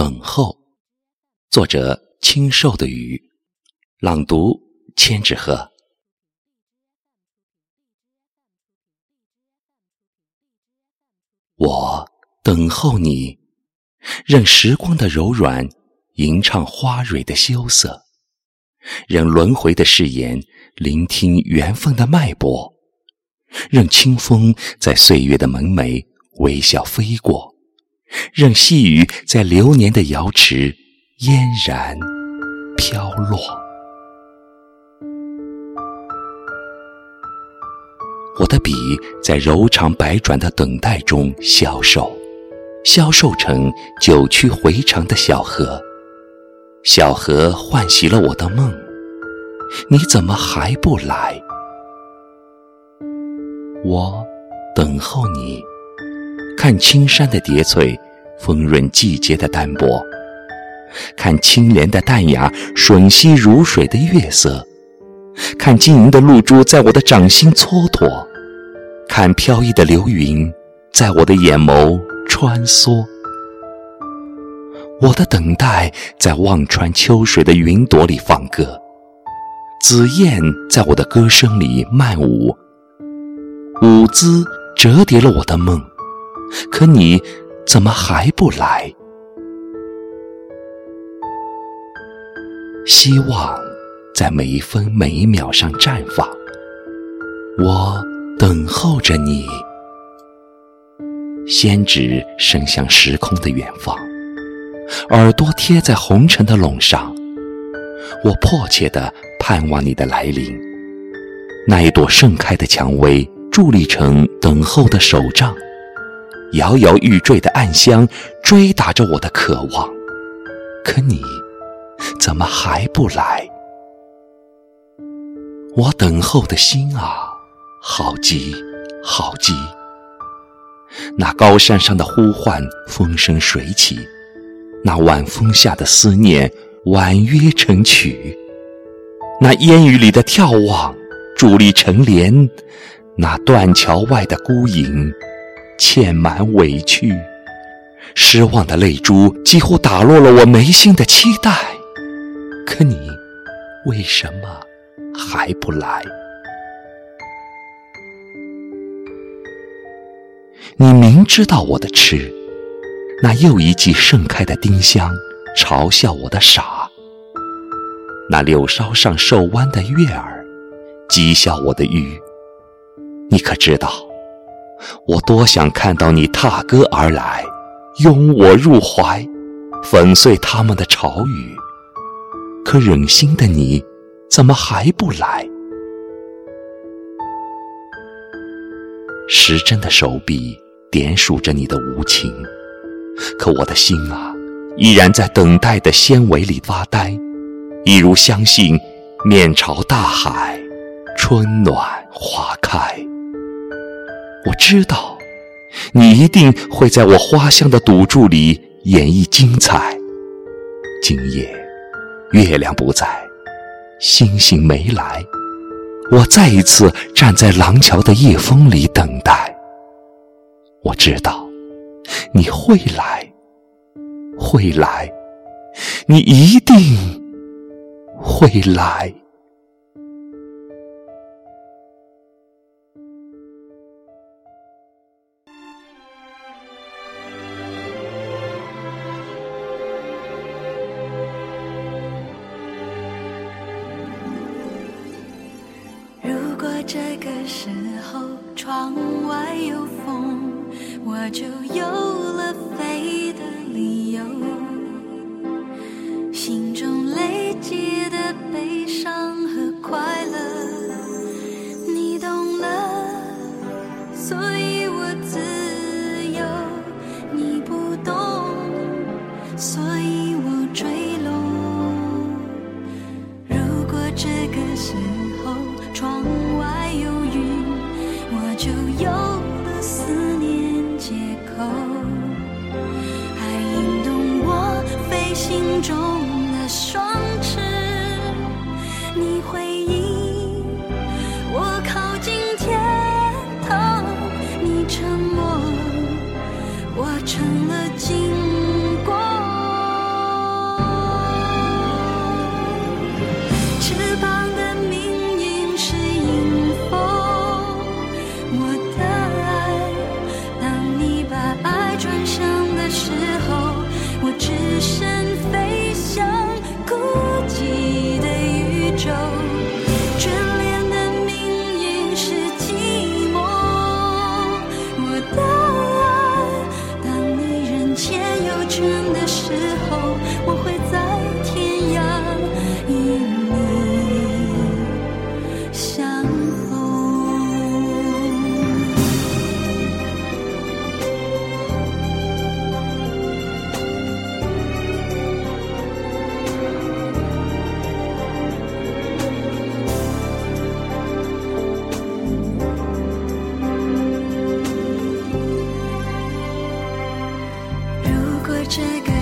等候，作者清瘦的雨，朗读千纸鹤。我等候你，任时光的柔软吟唱花蕊的羞涩，任轮回的誓言聆听缘分的脉搏，任清风在岁月的门楣微笑飞过。任细雨在流年的瑶池嫣然飘落，我的笔在柔肠百转的等待中消瘦，消瘦成九曲回肠的小河。小河唤醒了我的梦，你怎么还不来？我等候你。看青山的叠翠，丰润季节的单薄；看清莲的淡雅，吮吸如水的月色；看晶莹的露珠在我的掌心蹉跎；看飘逸的流云在我的眼眸穿梭。我的等待在望穿秋水的云朵里放歌，紫燕在我的歌声里漫舞，舞姿折叠了我的梦。可你怎么还不来？希望在每一分每一秒上绽放，我等候着你。仙指伸向时空的远方，耳朵贴在红尘的垄上，我迫切的盼望你的来临。那一朵盛开的蔷薇，伫立成等候的手杖。摇摇欲坠的暗香，追打着我的渴望。可你怎么还不来？我等候的心啊，好急好急。那高山上的呼唤，风生水起；那晚风下的思念，婉约成曲；那烟雨里的眺望，伫立成莲；那断桥外的孤影。嵌满委屈，失望的泪珠几乎打落了我眉心的期待。可你为什么还不来？你明知道我的痴，那又一季盛开的丁香嘲笑我的傻，那柳梢上瘦弯的月儿讥笑我的愚。你可知道？我多想看到你踏歌而来，拥我入怀，粉碎他们的嘲语。可忍心的你，怎么还不来？时针的手臂点数着你的无情，可我的心啊，依然在等待的纤维里发呆，一如相信面朝大海，春暖花开。我知道，你一定会在我花香的赌注里演绎精彩。今夜，月亮不在，星星没来，我再一次站在廊桥的夜风里等待。我知道，你会来，会来，你一定会来。这个时候，窗外有风，我就有了飞的理由。心中累积的悲伤和快乐，你懂了，所以我自由。你不懂，所以我坠落。如果这个时候，窗就有了思念借口爱引动我飞行中的双翅。你会我会在天涯与你相逢如果这个